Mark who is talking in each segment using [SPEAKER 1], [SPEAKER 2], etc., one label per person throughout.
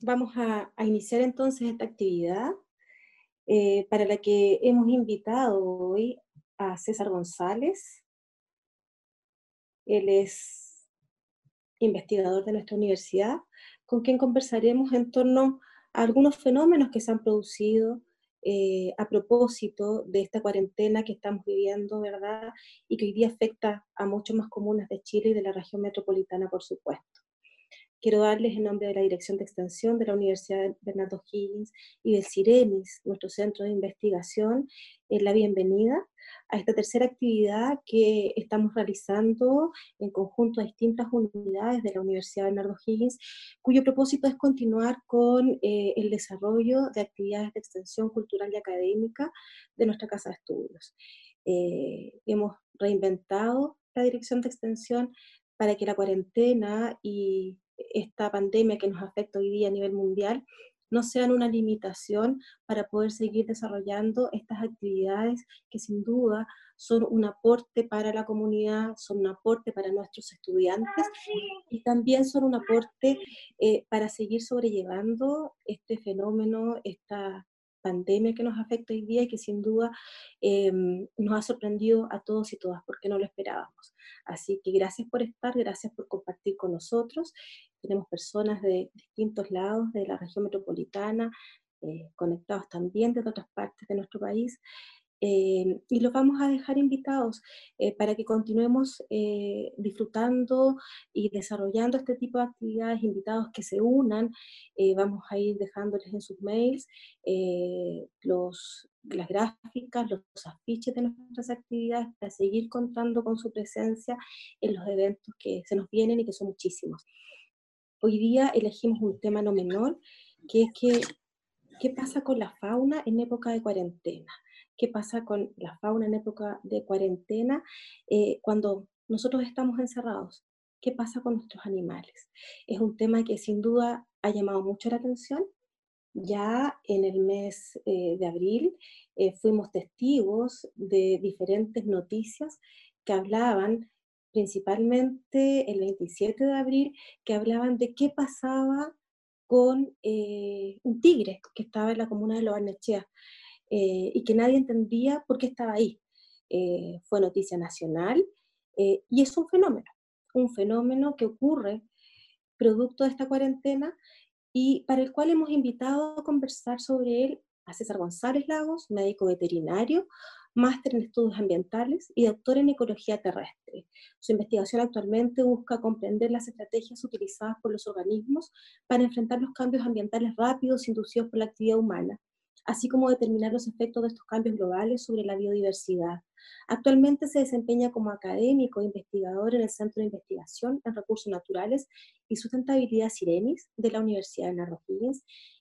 [SPEAKER 1] vamos a, iniciar entonces esta actividad eh, para la que hemos invitado hoy a César González. Él es investigador de nuestra universidad, con quien conversaremos en torno a algunos fenómenos que se han producido eh, a propósito de esta cuarentena que estamos viviendo, ¿verdad? Y que hoy día afecta a muchos más comunas de Chile y de la región metropolitana, por supuesto. Quiero darles en nombre de la Dirección de Extensión de la Universidad Bernardo Higgins y del CIRENIS, nuestro centro de investigación, eh, la bienvenida a esta tercera actividad que estamos realizando en conjunto a distintas unidades de la Universidad Bernardo Higgins, cuyo propósito es continuar con eh, el desarrollo de actividades de extensión cultural y académica de nuestra Casa de Estudios. Eh, hemos reinventado la dirección de extensión para que la cuarentena y esta pandemia que nos afecta hoy día a nivel mundial no sean una limitación para poder seguir desarrollando estas actividades que sin duda son un aporte para la comunidad, son un aporte para nuestros estudiantes y también son un aporte eh, para seguir sobrellevando este fenómeno, esta pandemia que nos afecta hoy día y que sin duda em, nos ha sorprendido a todos y todas porque no lo esperábamos. Así que gracias por estar, gracias por compartir con nosotros. Tenemos personas de distintos lados de la región metropolitana, eh, conectados también de otras partes de nuestro país. Eh, y los vamos a dejar invitados eh, para que continuemos disfrutando y desarrollando este tipo de actividades, invitados que se unan. vamos a ir dejándoles en sus mails las gráficas, los, afiches de nuestras actividades para seguir contando con su presencia en los eventos que se nos vienen y que son muchísimos. Hoy día elegimos un tema no menor, que es que, ¿qué pasa con la fauna en época de cuarentena? qué pasa con la fauna en época de cuarentena eh, cuando nosotros estamos encerrados, qué pasa con nuestros animales. Es un tema que sin duda ha llamado mucho la atención. Ya en el mes eh, de abril eh, fuimos testigos de diferentes noticias que hablaban principalmente el 27 de abril, que hablaban de qué pasaba con un tigre que estaba en la comuna de Lobarnechea. Eh, y que nadie entendía por qué estaba ahí. Eh, fue noticia nacional eh, y es un fenómeno, un fenómeno que ocurre producto de esta cuarentena y para el cual hemos invitado a conversar sobre él a César González Lagos, médico veterinario, máster en estudios ambientales y doctor en ecología terrestre. Su investigación actualmente busca comprender las estrategias utilizadas por los organismos para enfrentar los cambios ambientales rápidos inducidos por la actividad humana así como determinar los efectos de estos cambios globales sobre la biodiversidad. Actualmente se desempeña como académico e investigador en el Centro de Investigación en Recursos Naturales y Sustentabilidad Sirenis de la Universidad de Narro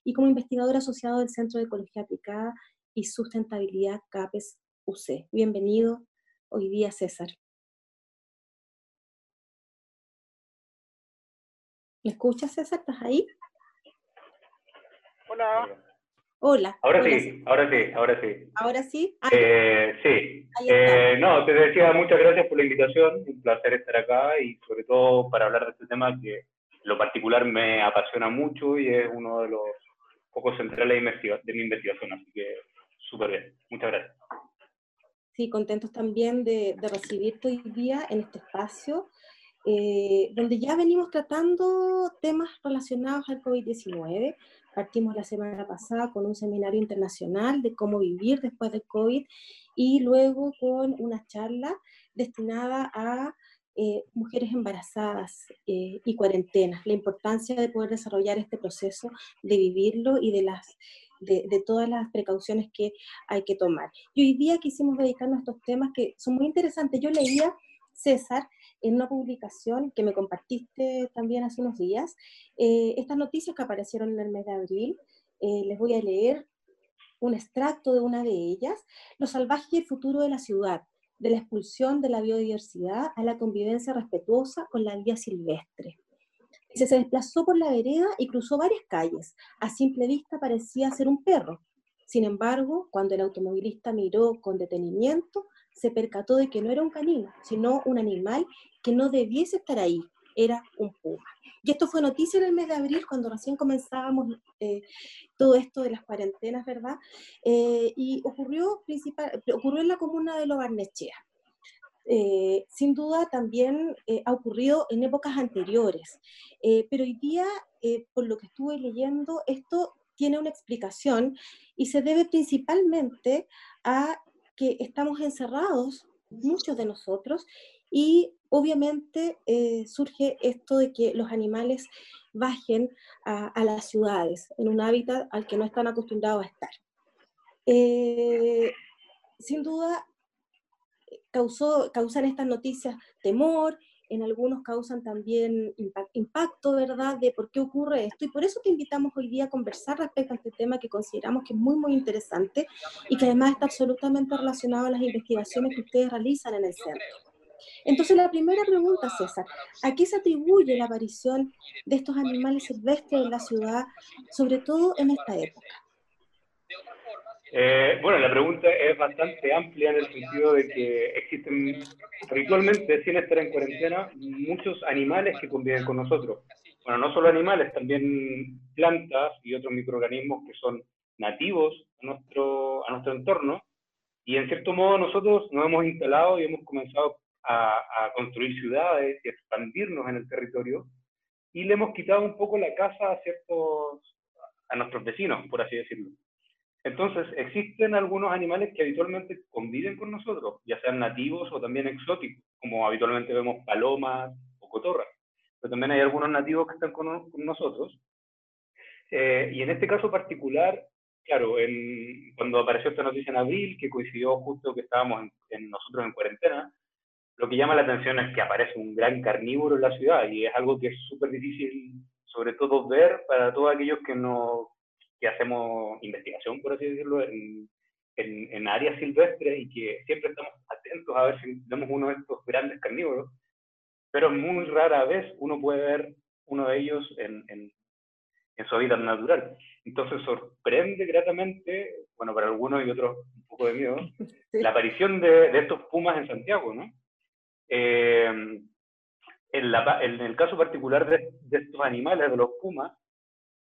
[SPEAKER 1] y como investigador asociado del Centro de Ecología Aplicada y Sustentabilidad CAPES UC. Bienvenido hoy día, César. ¿Me escuchas, César? ¿Estás ahí?
[SPEAKER 2] Hola.
[SPEAKER 1] Hola.
[SPEAKER 2] Ahora sí, ahora sí, ahora sí.
[SPEAKER 1] ¿Ahora sí?
[SPEAKER 2] Ah, eh, sí. Eh, no, te decía muchas gracias por la invitación, un placer estar acá y sobre todo para hablar de este tema que lo particular me apasiona mucho y es uno de los focos centrales de mi investigación, así que súper bien. Muchas gracias.
[SPEAKER 1] Sí, contentos también de, de recibirte hoy día en este espacio. Eh, donde ya venimos tratando temas relacionados al COVID-19, Partimos la semana pasada con un seminario internacional de cómo vivir después del COVID y luego con una charla destinada a eh, mujeres embarazadas eh, y cuarentenas, la importancia de poder desarrollar este proceso, de vivirlo y de, las, de, todas las precauciones que hay que tomar. Y hoy día quisimos dedicarnos a estos temas que son muy interesantes. Yo leía, César, en una publicación que me compartiste también hace unos días, eh, estas noticias que aparecieron en el mes de abril, eh, les voy a leer un extracto de una de ellas, Lo salvaje y el futuro de la ciudad, de la expulsión de la biodiversidad a la convivencia respetuosa con la vida silvestre. Se, desplazó por la vereda y cruzó varias calles. A simple vista parecía ser un perro. Sin embargo, cuando el automovilista miró con detenimiento, se percató de que no era un canino, sino un animal que no debiese estar ahí, era un puma. y esto fue noticia en el mes de abril, cuando recién comenzábamos eh, todo esto de las cuarentenas, ¿verdad? Eh, y ocurrió, principal, en la comuna de Lobarnechea. Eh, sin duda también ha ocurrido en épocas anteriores, pero hoy día, por lo que estuve leyendo, esto tiene una explicación y se debe principalmente a que estamos encerrados, muchos de nosotros, y obviamente eh, surge esto de que los animales bajen a, las ciudades, en un hábitat al que no están acostumbrados a estar. Eh, sin duda, causó, causan estas noticias temor, en algunos causan también impacto, ¿verdad?, de por qué ocurre esto. Y por eso te invitamos hoy día a conversar respecto a este tema que consideramos que es muy, muy interesante y que además está absolutamente relacionado a las investigaciones que ustedes realizan en el centro. Entonces, la primera pregunta, César, ¿a qué se atribuye la aparición de estos animales silvestres en la ciudad, sobre todo en esta época?
[SPEAKER 2] Eh, bueno, la pregunta es bastante amplia en el sentido de que existen habitualmente, sin estar en cuarentena, muchos animales que conviven con nosotros. Bueno, no solo animales, también plantas y otros microorganismos que son nativos a nuestro, a nuestro entorno. Y en cierto modo nosotros nos hemos instalado y hemos comenzado a, construir ciudades y expandirnos en el territorio, y le hemos quitado un poco la casa a ciertos, a nuestros vecinos, por así decirlo. Entonces, existen algunos animales que habitualmente conviven con nosotros, ya sean nativos o también exóticos, como habitualmente vemos palomas o cotorras. Pero también hay algunos nativos que están con, nosotros. Eh, y en este caso particular, claro, cuando apareció esta noticia en abril, que coincidió justo que estábamos en, nosotros en cuarentena, lo que llama la atención es que aparece un gran carnívoro en la ciudad y es algo que es súper difícil, sobre todo, ver para todos aquellos que, no, que hacemos investigación, por así decirlo, en, en, áreas silvestres y que siempre estamos atentos a ver si vemos uno de estos grandes carnívoros, pero muy rara vez uno puede ver uno de ellos en, en, en su hábitat natural. Entonces sorprende gratamente, bueno, para algunos y otros un poco de miedo, la aparición de, de estos pumas en Santiago, ¿no? Eh, en, la, en, el caso particular de, estos animales, de los pumas,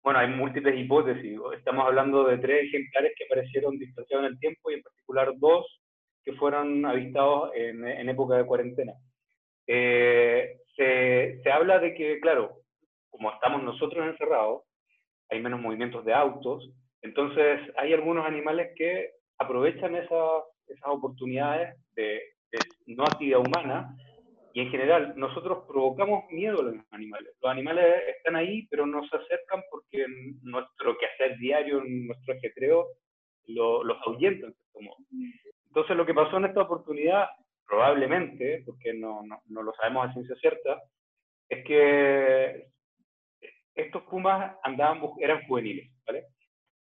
[SPEAKER 2] bueno, hay múltiples hipótesis. Estamos hablando de tres ejemplares que aparecieron distanciados en el tiempo y en particular dos que fueron avistados en, en época de cuarentena. Eh, se, se, habla de que, claro, como estamos nosotros encerrados, hay menos movimientos de autos, entonces hay algunos animales que aprovechan esas, esas oportunidades de, no actividad humana, y en general nosotros provocamos miedo a los animales. Los animales están ahí, pero no se acercan porque nuestro quehacer diario, nuestro ajetreo, lo, los ahuyenta. Entonces lo que pasó en esta oportunidad, probablemente, porque no, no, no lo sabemos a ciencia cierta, es que estos pumas andaban, eran juveniles, ¿vale?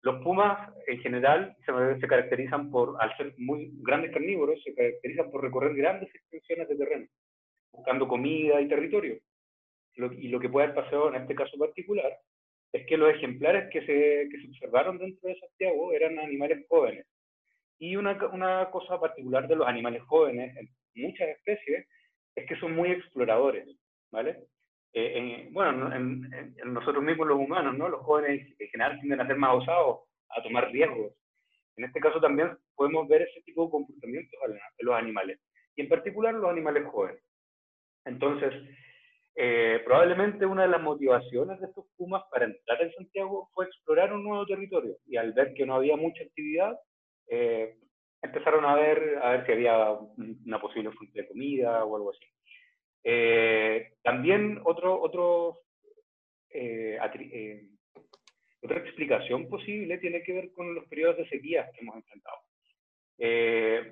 [SPEAKER 2] Los pumas, en general, se, caracterizan por, al ser muy grandes carnívoros, se caracterizan por recorrer grandes extensiones de terreno, buscando comida y territorio. y lo que puede haber pasado en este caso particular es que los ejemplares que se, que se observaron dentro de Santiago eran animales jóvenes. Y una, una cosa particular de los animales jóvenes, en muchas especies, es que son muy exploradores, ¿vale? Eh, bueno, en, nosotros mismos los humanos, ¿no? Los jóvenes en general tienden a ser más osados, a tomar riesgos. En este caso también podemos ver ese tipo de comportamientos en los animales, y en particular los animales jóvenes. Entonces, eh, probablemente una de las motivaciones de estos pumas para entrar en Santiago fue explorar un nuevo territorio, y al ver que no había mucha actividad, eh, empezaron a ver, a ver si había una posible fuente de comida o algo así. Eh, también otro, otro, eh, eh, otra explicación posible tiene que ver con los periodos de sequía que hemos enfrentado.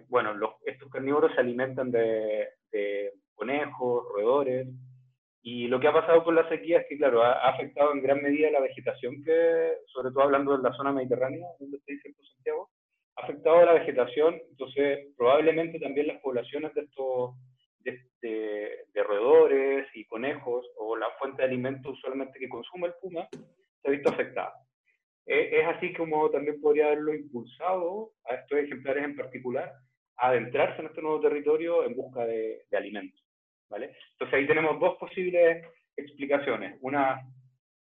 [SPEAKER 2] bueno, los, estos carnívoros se alimentan de, conejos, roedores, y lo que ha pasado con la sequía es que, claro, ha, afectado en gran medida la vegetación que, sobre todo hablando de la zona mediterránea, donde está diciendo Santiago, ha afectado a la vegetación, entonces probablemente también las poblaciones de estos de, roedores y conejos o la fuente de alimento usualmente que consume el puma se ha visto afectada. Eh, es así como también podría haberlo impulsado a estos ejemplares en particular a adentrarse en este nuevo territorio en busca de, alimentos. Entonces ahí tenemos dos posibles explicaciones. Una,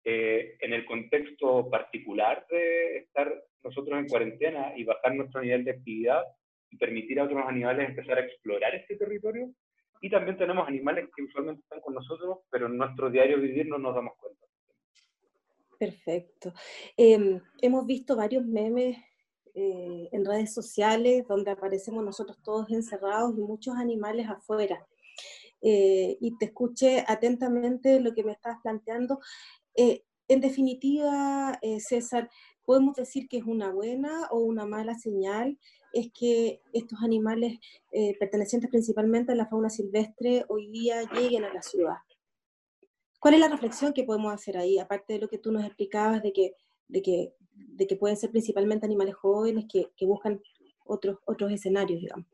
[SPEAKER 2] eh, en el contexto particular de estar nosotros en cuarentena y bajar nuestro nivel de actividad y permitir a otros animales empezar a explorar este territorio. Y también tenemos animales que usualmente están con nosotros, pero en nuestro diario vivir no nos damos cuenta.
[SPEAKER 1] Perfecto. Em, hemos visto varios memes eh, en redes sociales donde aparecemos nosotros todos encerrados y muchos animales afuera. Eh, y te escuché atentamente lo que me estabas planteando. Eh, en definitiva, César, podemos decir que es una buena o una mala señal es que estos animales pertenecientes principalmente a la fauna silvestre hoy día lleguen a la ciudad. ¿Cuál es la reflexión que podemos hacer ahí, aparte de lo que tú nos explicabas de que, de que, de que pueden ser principalmente animales jóvenes que, que buscan otros, otros escenarios, digamos?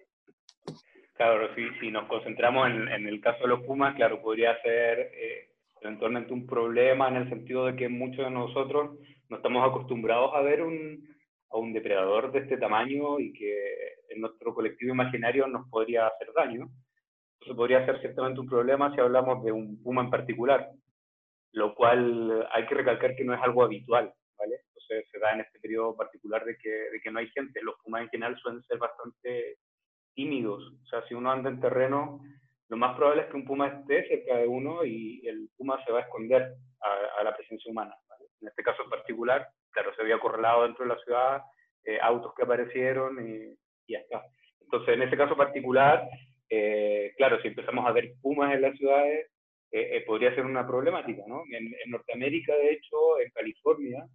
[SPEAKER 2] Claro, si, si nos concentramos en, en, el caso de los pumas, claro, podría ser eh, eventualmente un problema en el sentido de que muchos de nosotros no estamos acostumbrados a ver un, a un depredador de este tamaño y que en nuestro colectivo imaginario nos podría hacer daño. Eso podría ser ciertamente un problema si hablamos de un puma en particular, lo cual hay que recalcar que no es algo habitual, ¿vale? Entonces se da en este periodo particular de que, de que no hay gente. Los pumas en general suelen ser bastante tímidos, o sea, si uno anda en terreno, lo más probable es que un puma esté cerca de uno y el puma se va a esconder a, la presencia humana. En este caso en particular, claro, se había correlado dentro de la ciudad, eh, autos que aparecieron y, ya está. Entonces, en ese caso particular, eh, claro, si empezamos a ver pumas en las ciudades, eh, podría ser una problemática, ¿no? En, Norteamérica, de hecho, en California,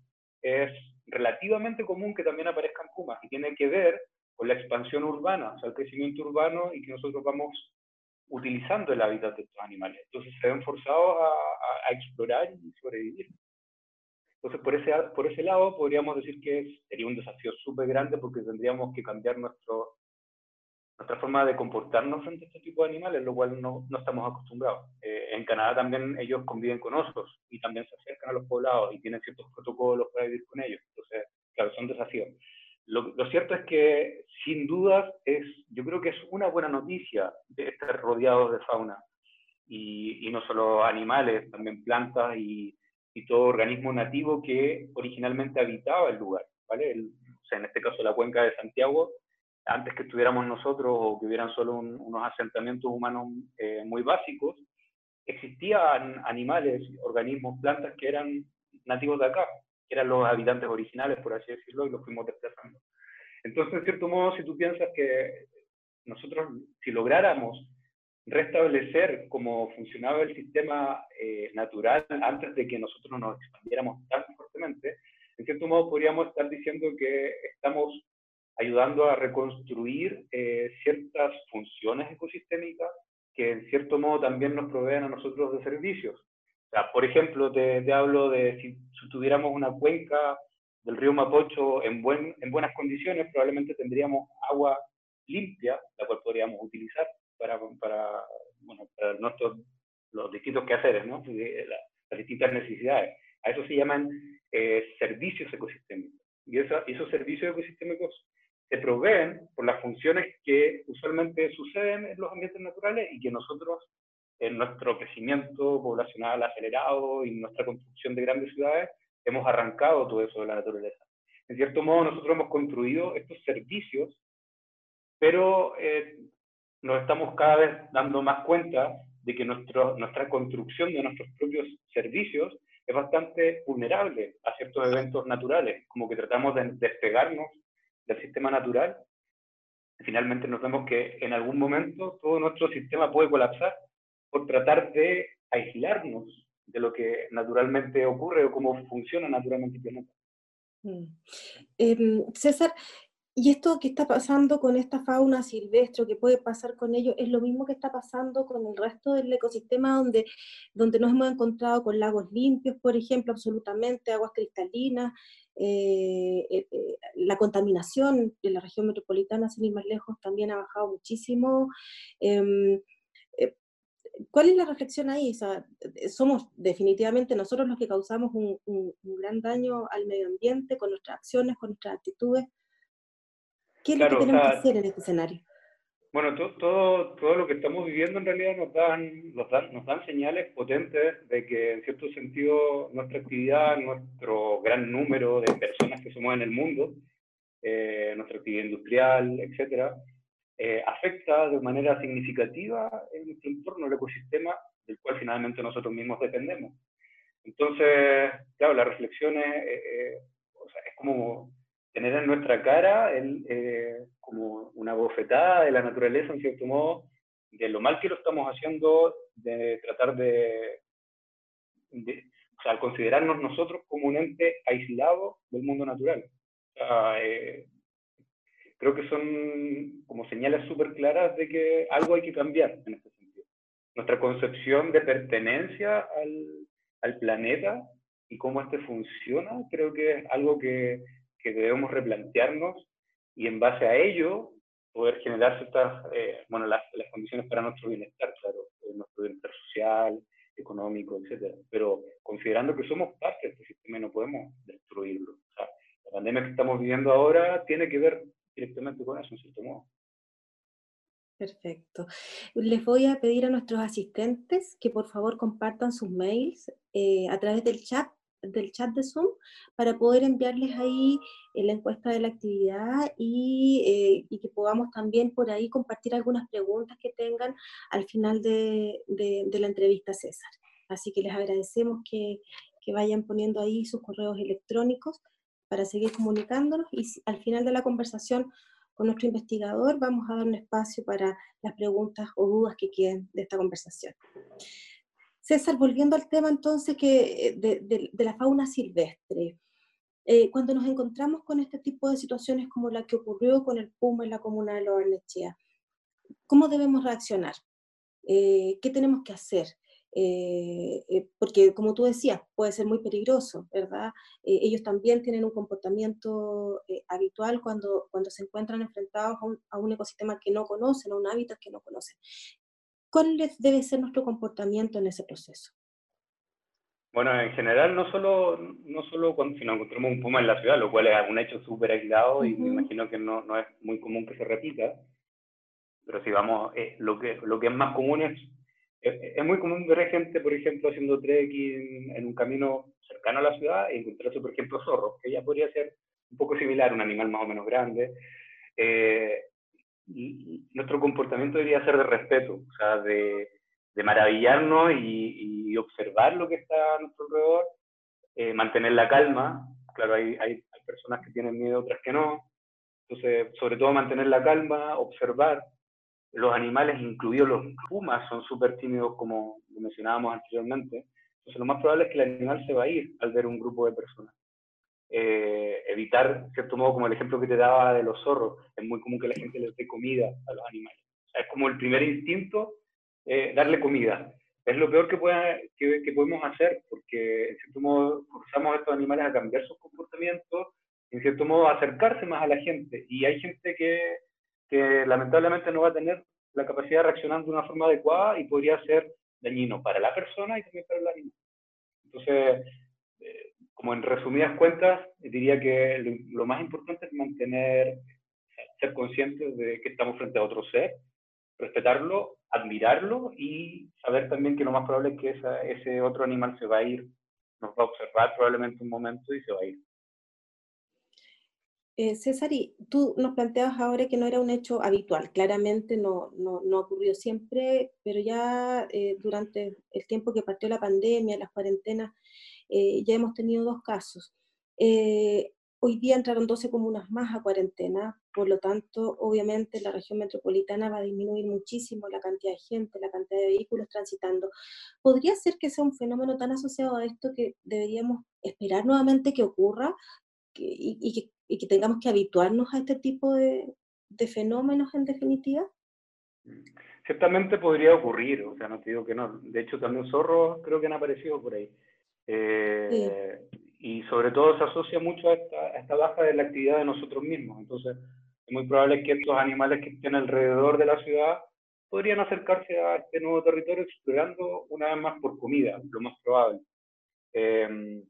[SPEAKER 2] es relativamente común que también aparezcan pumas y tiene que ver con la expansión urbana, o sea, el crecimiento urbano y que nosotros vamos utilizando el hábitat de estos animales. Entonces se ven forzados a, a explorar y sobrevivir. Entonces, por ese, por ese lado, podríamos decir que sería un desafío súper grande porque tendríamos que cambiar nuestro, nuestra forma de comportarnos frente a este tipo de animales, lo cual no, no estamos acostumbrados. Eh, en Canadá también ellos conviven con osos y también se acercan a los poblados y tienen ciertos protocolos para vivir con ellos. Entonces, claro, son desafíos. Lo, cierto es que, sin dudas, es, yo creo que es una buena noticia de estar rodeados de fauna. Y, no solo animales, también plantas y, todo organismo nativo que originalmente habitaba el lugar. ¿vale? En este caso la cuenca de Santiago antes que estuviéramos nosotros o que hubieran solo unos asentamientos humanos eh, muy básicos, existían animales, organismos, plantas que eran nativos de acá, que eran los habitantes originales, por así decirlo, y los fuimos desplazando. Entonces, en cierto modo, si tú piensas que nosotros, si lográramos restablecer cómo funcionaba el sistema eh, natural antes de que nosotros nos expandiéramos tan fuertemente, en cierto modo podríamos estar diciendo que estamos ayudando a reconstruir eh, ciertas funciones ecosistémicas que en cierto modo también nos proveen a nosotros de servicios. O sea, por ejemplo, te, hablo de si, tuviéramos una cuenca del río Mapocho en, buen, en buenas condiciones, probablemente tendríamos agua limpia, la cual podríamos utilizar para, para, bueno, para nuestros, los distintos quehaceres, ¿no? las distintas necesidades. A eso se llaman eh, servicios ecosistémicos. Y esos servicios ecosistémicos se proveen por las funciones que usualmente suceden en los ambientes naturales y que nosotros, en nuestro crecimiento poblacional acelerado y nuestra construcción de grandes ciudades, hemos arrancado todo eso de la naturaleza. En cierto modo, nosotros hemos construido estos servicios, pero eh, nos estamos cada vez dando más cuenta de que nuestro, nuestra construcción de nuestros propios servicios es bastante vulnerable a ciertos eventos naturales, como que tratamos de despegarnos del sistema natural, finalmente nos vemos que en algún momento todo nuestro sistema puede colapsar por tratar de aislarnos de lo que naturalmente ocurre o cómo funciona naturalmente el planeta.
[SPEAKER 1] Mm. Em, César, ¿y esto que está pasando con esta fauna silvestre, que puede pasar con ellos, es lo mismo que está pasando con el resto del ecosistema donde, donde nos hemos encontrado con lagos limpios, por ejemplo, absolutamente, aguas cristalinas, eh, eh, eh, la contaminación de la región metropolitana, sin ir más lejos, también ha bajado muchísimo. ¿Cuál es la reflexión ahí? somos definitivamente nosotros los que causamos un, gran daño al medio ambiente con nuestras acciones, con nuestras actitudes. ¿Qué es lo que tenemos que hacer en este escenario?
[SPEAKER 2] Bueno, todo, todo lo que estamos viviendo en realidad nos dan, nos dan, nos dan señales potentes de que en cierto sentido nuestra actividad, nuestro gran número de personas que somos en el mundo, eh, nuestra actividad industrial, etcétera, eh, afecta de manera significativa en nuestro entorno, el ecosistema del cual finalmente nosotros mismos dependemos. Entonces, claro, la reflexión es, eh, sea, es como tener en nuestra cara el, como una bofetada de la naturaleza, en cierto modo, de lo mal que lo estamos haciendo, de tratar de, o sea, considerarnos nosotros como un ente aislado del mundo natural. O sea, eh, creo que son como señales súper claras de que algo hay que cambiar en este sentido. Nuestra concepción de pertenencia al, al planeta y cómo este funciona, creo que es algo que, que debemos replantearnos y en base a ello poder generar ciertas, eh, bueno, las, las, condiciones para nuestro bienestar, claro, eh, nuestro bienestar social, económico, etcétera. Pero considerando que somos parte de este sistema y no podemos destruirlo. O sea, la pandemia que estamos viviendo ahora tiene que ver directamente con eso, en cierto modo.
[SPEAKER 1] Perfecto. Les voy a pedir a nuestros asistentes que por favor compartan sus mails eh, a través del chat del chat de Zoom para poder enviarles ahí eh, la encuesta de la actividad y, eh, y, que podamos también por ahí compartir algunas preguntas que tengan al final de, de, la entrevista César. Así que les agradecemos que, que, vayan poniendo ahí sus correos electrónicos para seguir comunicándonos y al final de la conversación con nuestro investigador vamos a dar un espacio para las preguntas o dudas que queden de esta conversación. César, volviendo al tema entonces que, eh, de, la fauna silvestre, eh, cuando nos encontramos con este tipo de situaciones como la que ocurrió con el puma en la comuna de Loarnechea, ¿cómo debemos reaccionar? Eh, ¿Qué tenemos que hacer? Porque como tú decías, puede ser muy peligroso, ¿verdad? ellos también tienen un comportamiento habitual cuando, cuando se encuentran enfrentados a un, a un, ecosistema que no conocen, a un hábitat que no conocen. ¿Cuál debe ser nuestro comportamiento en ese proceso?
[SPEAKER 2] Bueno, en general, no solo, no solo cuando si nos encontramos un puma en la ciudad, lo cual es un hecho súper aislado y me imagino que no, no, es muy común que se repita, pero si vamos, eh, lo, que, lo que es más común es, es, muy común ver gente, por ejemplo, haciendo trekking en un camino cercano a la ciudad e encontrarse, por ejemplo, zorros, que ya podría ser un poco similar, un animal más o menos grande. Eh, y nuestro comportamiento debería ser de respeto, o sea, de, de maravillarnos y, y, observar lo que está a nuestro alrededor, eh, mantener la calma, claro, hay, hay, hay, personas que tienen miedo, otras que no, entonces, sobre todo mantener la calma, observar, los animales, incluidos los pumas, son súper tímidos, como mencionábamos anteriormente, entonces lo más probable es que el animal se va a ir al ver un grupo de personas. Eh, evitar, cierto modo, como el ejemplo que te daba de los zorros, es muy común que la gente les dé comida a los animales. es como el primer instinto, eh, darle comida. Es lo peor que, que, que, podemos hacer, porque en cierto modo forzamos a estos animales a cambiar sus comportamientos, en cierto modo a acercarse más a la gente. Y hay gente que, que lamentablemente no va a tener la capacidad de reaccionar de una forma adecuada y podría ser dañino para la persona y también para el animal. Entonces, como en resumidas cuentas, diría que lo, más importante es mantener, ser conscientes de que estamos frente a otro ser, respetarlo, admirarlo y saber también que lo más probable es que ese otro animal se va a ir, nos va a observar probablemente un momento y se va a ir.
[SPEAKER 1] Eh, César, y tú nos planteabas ahora que no era un hecho habitual, claramente no, no, no ocurrió siempre, pero ya eh, durante el tiempo que partió la pandemia, las cuarentenas, eh, ya hemos tenido dos casos. Eh, hoy día entraron 12 comunas más a cuarentena, por lo tanto, obviamente la región metropolitana va a disminuir muchísimo la cantidad de gente, la cantidad de vehículos transitando. ¿Podría ser que sea un fenómeno tan asociado a esto que deberíamos esperar nuevamente que ocurra y, que, tengamos que habituarnos a este tipo de, de fenómenos en definitiva?
[SPEAKER 2] Ciertamente podría ocurrir, o sea, no te digo que no. De hecho, también zorros creo que han aparecido por ahí. Eh, y sobre todo se asocia mucho a esta, baja de la actividad de nosotros mismos. Entonces, es muy probable que estos animales que estén alrededor de la ciudad podrían acercarse a este nuevo territorio explorando una vez más por comida, lo más probable. Em,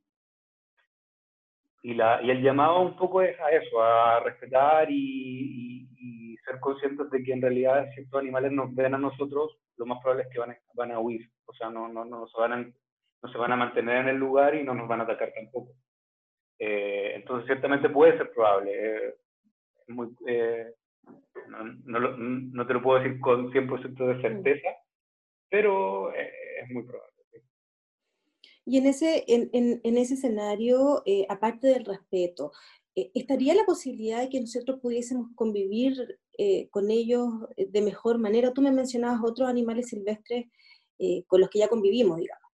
[SPEAKER 2] y, la, y el llamado un poco es a eso, a respetar y, y, ser conscientes de que en realidad si estos animales nos ven a nosotros, lo más probable es que van a, van a huir, o sea, no, no, no, se van a, no se van a mantener en el lugar y no nos van a atacar tampoco. Eh, entonces, ciertamente puede ser probable. Eh, muy, eh, no, no, no, te lo puedo decir con 100% de mm. certeza, pero es muy probable.
[SPEAKER 1] Y en ese, en, en, en ese escenario, aparte del respeto, ¿estaría la posibilidad de que nosotros pudiésemos convivir con ellos de mejor manera? Tú me mencionabas otros animales silvestres con los que ya convivimos, digamos.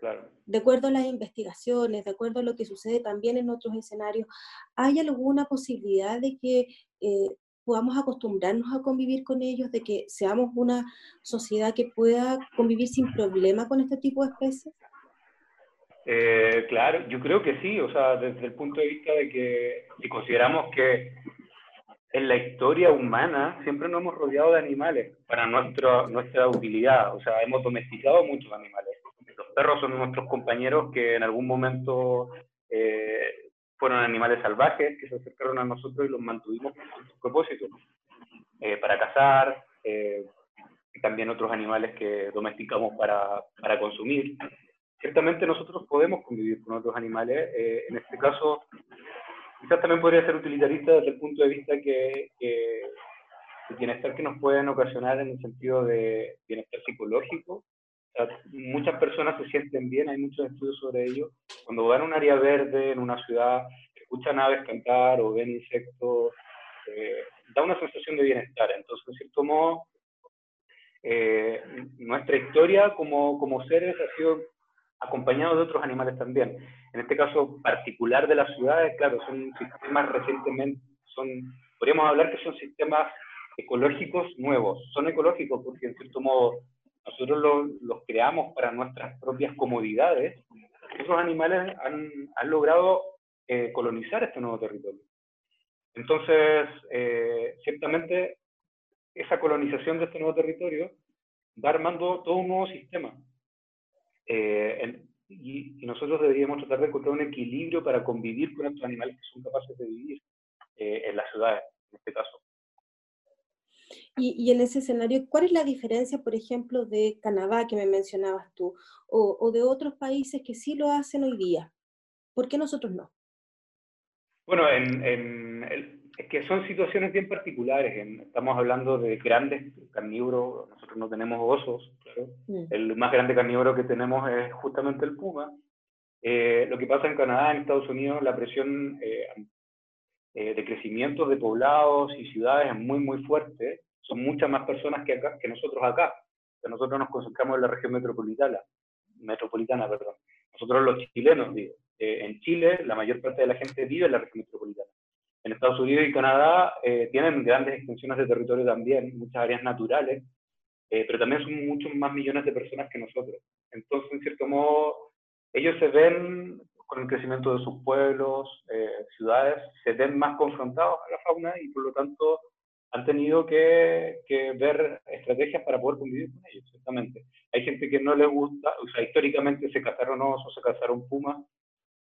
[SPEAKER 1] claro de acuerdo a las investigaciones, de acuerdo a lo que sucede también en otros escenarios, ¿hay alguna posibilidad de que eh, podamos acostumbrarnos a convivir con ellos, de que seamos una sociedad que pueda convivir sin problema con este tipo de especies?
[SPEAKER 2] Eh, claro, yo creo que sí, o sea, desde el punto de vista de que si consideramos que en la historia humana siempre nos hemos rodeado de animales para nuestra, nuestra utilidad, o sea, hemos domesticado muchos animales perros son nuestros compañeros que en algún momento eh, fueron animales salvajes que se acercaron a nosotros y los mantuvimos con su propósito, eh, para cazar, eh, también otros animales que domesticamos para, para, consumir. Ciertamente nosotros podemos convivir con otros animales, en este caso quizás también podría ser utilitarista desde el punto de vista que, que el bienestar que nos pueden ocasionar en el sentido de bienestar psicológico muchas personas se sienten bien, hay muchos estudios sobre ello. Cuando van a un área verde en una ciudad, escuchan aves cantar o ven insectos, eh, da una sensación de bienestar. Entonces, de cierto modo, eh, nuestra historia como, como seres ha sido acompañado de otros animales también. En este caso particular de las ciudades, claro, son sistemas recientemente, son, podríamos hablar que son sistemas ecológicos nuevos. Son ecológicos porque en cierto modo nosotros los, creamos para nuestras propias comodidades, esos animales han, han logrado eh, colonizar este nuevo territorio. Entonces, eh, ciertamente, esa colonización de este nuevo territorio va armando todo un nuevo sistema. Eh, y, y, nosotros deberíamos tratar de encontrar un equilibrio para convivir con estos animales que son capaces de vivir en las ciudades, en este caso.
[SPEAKER 1] Y, en ese escenario, ¿cuál es la diferencia, por ejemplo, de Canadá que me mencionabas tú, o, de otros países que sí lo hacen hoy día? ¿Por qué nosotros no?
[SPEAKER 2] Bueno, en, es que son situaciones bien particulares. estamos hablando de grandes carnívoros, nosotros no tenemos osos, claro. Mm. El más grande carnívoro que tenemos es justamente el puma. Eh, lo que pasa en Canadá, en Estados Unidos, la presión eh, eh, de crecimiento de poblados y ciudades es muy, muy fuerte son muchas más personas que, acá, que nosotros acá. nosotros nos concentramos en la región metropolitana, metropolitana perdón. Nosotros los chilenos, digo. Eh, en Chile, la mayor parte de la gente vive en la región metropolitana. En Estados Unidos y Canadá eh, tienen grandes extensiones de territorio también, muchas áreas naturales, eh, pero también son muchos más millones de personas que nosotros. Entonces, en cierto modo, ellos se ven con el crecimiento de sus pueblos, ciudades, se ven más confrontados a la fauna y por lo tanto han tenido que, ver estrategias para poder convivir con ellos, exactamente. Hay gente que no le gusta, o sea, históricamente se cazaron osos, se cazaron pumas,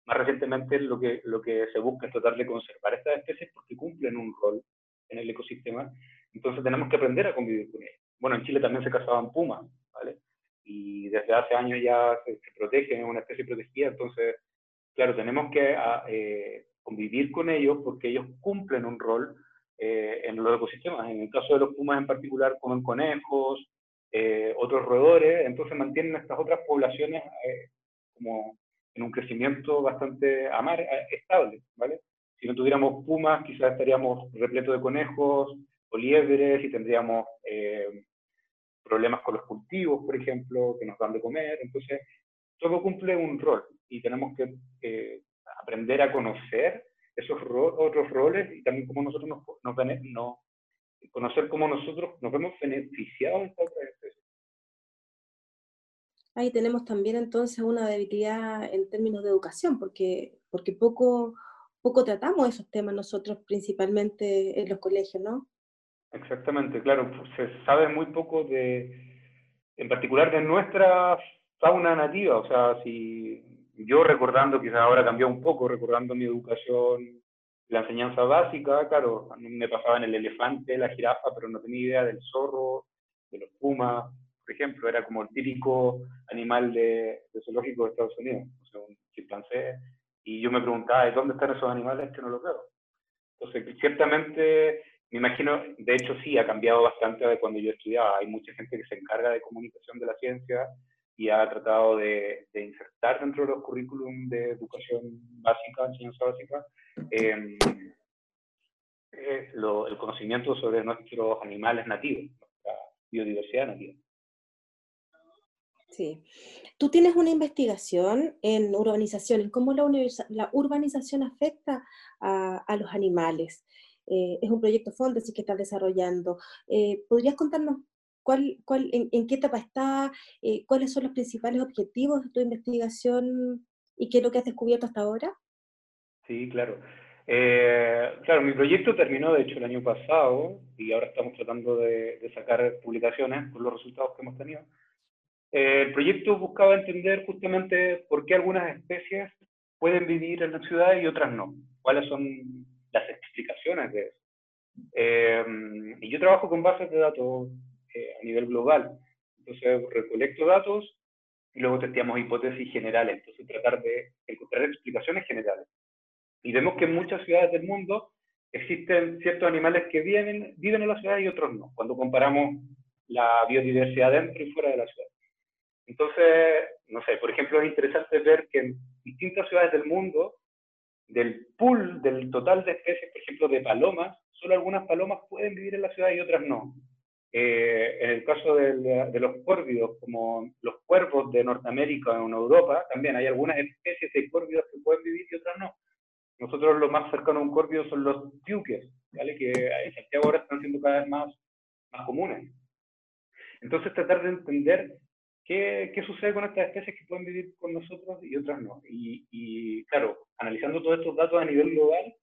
[SPEAKER 2] más recientemente lo que, lo que se busca es tratar de conservar estas especies porque cumplen un rol en el ecosistema, entonces tenemos que aprender a convivir con ellos. Bueno, en Chile también se cazaban pumas, ¿vale? Y desde hace años ya se, protegen, es una especie protegida, entonces, claro, tenemos que ah, eh, convivir con ellos porque ellos cumplen un rol eh, en los ecosistemas. En el caso de los pumas en particular, comen conejos, eh, otros roedores, entonces mantienen estas otras poblaciones como en un crecimiento bastante amar, estable, ¿vale? Si no tuviéramos pumas, quizás estaríamos repletos de conejos o liebres y tendríamos problemas con los cultivos, por ejemplo, que nos dan de comer. Entonces, todo cumple un rol y tenemos que aprender a conocer esos otros roles y también cómo nosotros nos, nos, no, conocer cómo nosotros nos vemos beneficiados de esta otra.
[SPEAKER 1] Ahí tenemos también entonces una debilidad en términos de educación, porque, porque poco, poco tratamos esos temas nosotros principalmente en los colegios, ¿no?
[SPEAKER 2] Exactamente, claro, pues, se sabe muy poco de, en particular de nuestra fauna nativa, o sea, si yo recordando, quizás ahora cambió un poco, recordando mi educación, la enseñanza básica, claro, a mí me pasaban el elefante, la jirafa, pero no tenía idea del zorro, de los pumas, por ejemplo, era como el típico animal de, zoológico de Estados Unidos, o sea, un chimpancé, y yo me preguntaba, ¿dónde están esos animales que no los veo? Entonces, ciertamente, me imagino, de hecho sí, ha cambiado bastante de cuando yo estudiaba, hay mucha gente que se encarga de comunicación de la ciencia, y ha tratado de, insertar dentro de los currículum de educación básica, enseñanza básica, em, eh, el conocimiento sobre nuestros animales nativos, nuestra biodiversidad nativa.
[SPEAKER 1] Sí. Tú tienes una investigación en urbanizaciones, cómo la, la urbanización afecta a, los animales. Eh, es un proyecto Fondes que estás desarrollando. Eh, ¿Podrías contarnos ¿Cuál, cuál, en, qué etapa está? Eh, ¿Cuáles son los principales objetivos de tu investigación y qué es lo que has descubierto hasta ahora?
[SPEAKER 2] Sí, claro. Eh, claro, mi proyecto terminó de hecho el año pasado y ahora estamos tratando de, sacar publicaciones por los resultados que hemos tenido. Eh, el proyecto buscaba entender justamente por qué algunas especies pueden vivir en la ciudad y otras no. ¿Cuáles son las explicaciones de eso? y yo trabajo con bases de datos eh, a nivel global. Entonces recolecto datos y luego testeamos hipótesis generales. Entonces tratar de encontrar explicaciones generales. Y vemos que en muchas ciudades del mundo existen ciertos animales que viven, viven en la ciudad y otros no, cuando comparamos la biodiversidad dentro y fuera de la ciudad. Entonces, no sé, por ejemplo, es interesante ver que en distintas ciudades del mundo, del pool, del total de especies, por ejemplo, de palomas, solo algunas palomas pueden vivir en la ciudad y otras no. Eh, en el caso de, los córvidos, como los cuervos de Norteamérica o en Europa, también hay algunas especies de córvidos que pueden vivir y otras no. Nosotros lo más cercano a un córvido son los tiuques, ¿vale? que en Santiago ahora están siendo cada vez más, más comunes. Entonces tratar de entender qué, qué, sucede con estas especies que pueden vivir con nosotros y otras no. Y, y claro, analizando todos estos datos a nivel global,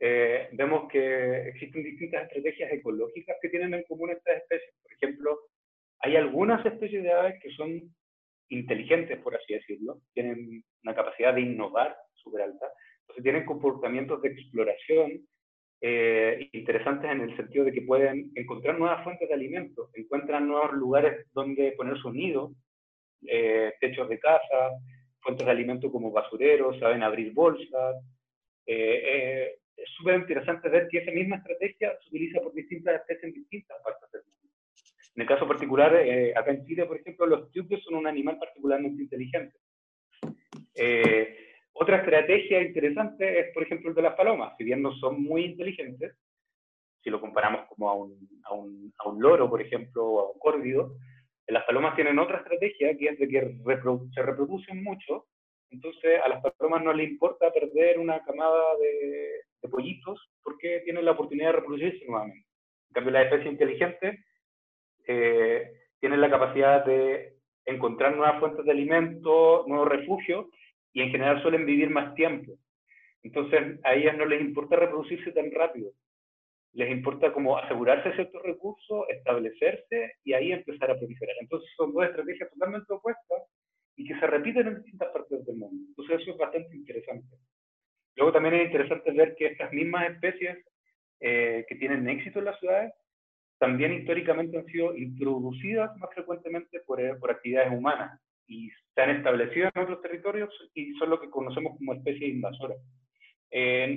[SPEAKER 2] eh, vemos que existen distintas estrategias ecológicas que tienen en común estas especies. Por ejemplo, hay algunas especies de aves que son inteligentes, por así decirlo, tienen una capacidad de innovar súper alta, entonces tienen comportamientos de exploración eh, interesantes en el sentido de que pueden encontrar nuevas fuentes de alimento, encuentran nuevos lugares donde poner su nido, eh, techos de casa, fuentes de alimento como basureros, saben abrir bolsas, eh, es súper interesante ver que esa misma estrategia se utiliza por distintas especies en distintas partes del mundo. En el caso particular, eh, acá en Chile, por ejemplo, los tiupes son un animal particularmente inteligente. Eh, otra estrategia interesante es, por ejemplo, el de las palomas. Si bien no son muy inteligentes, si lo comparamos como a un, a un, a un loro, por ejemplo, o a un córvido, las palomas tienen otra estrategia que es de que se reproducen mucho entonces a las palomas no les importa perder una camada de, pollitos porque tienen la oportunidad de reproducirse nuevamente. En cambio, las especies inteligentes eh, tienen la capacidad de encontrar nuevas fuentes de alimento, nuevos refugios y en general suelen vivir más tiempo. Entonces a ellas no les importa reproducirse tan rápido. Les importa como asegurarse ciertos recursos, establecerse y ahí empezar a proliferar. Entonces son dos estrategias totalmente opuestas y que se repiten en distintas partes del mundo. Entonces eso es bastante interesante. Luego también es interesante ver que estas mismas especies eh, que tienen éxito en las ciudades también históricamente han sido introducidas más frecuentemente por, eh, por actividades humanas y se han establecido en otros territorios y son lo que conocemos como especies invasoras.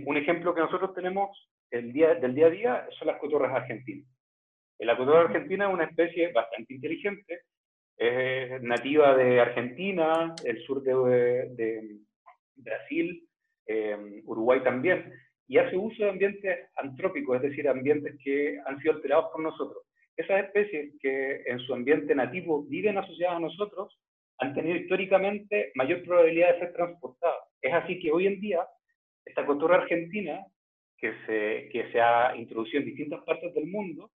[SPEAKER 2] un ejemplo que nosotros tenemos el día, del día a día son las cotorras argentinas. La cotorra argentina es una especie bastante inteligente es nativa de Argentina, el sur de, Brasil, em, Uruguay también, y hace uso de ambientes antrópicos, es decir, ambientes que han sido alterados por nosotros. Esas especies que en su ambiente nativo viven asociadas a nosotros han tenido históricamente mayor probabilidad de ser transportadas. Es así que hoy en día, esta cultura argentina, que se, que se ha introducido en distintas partes del mundo,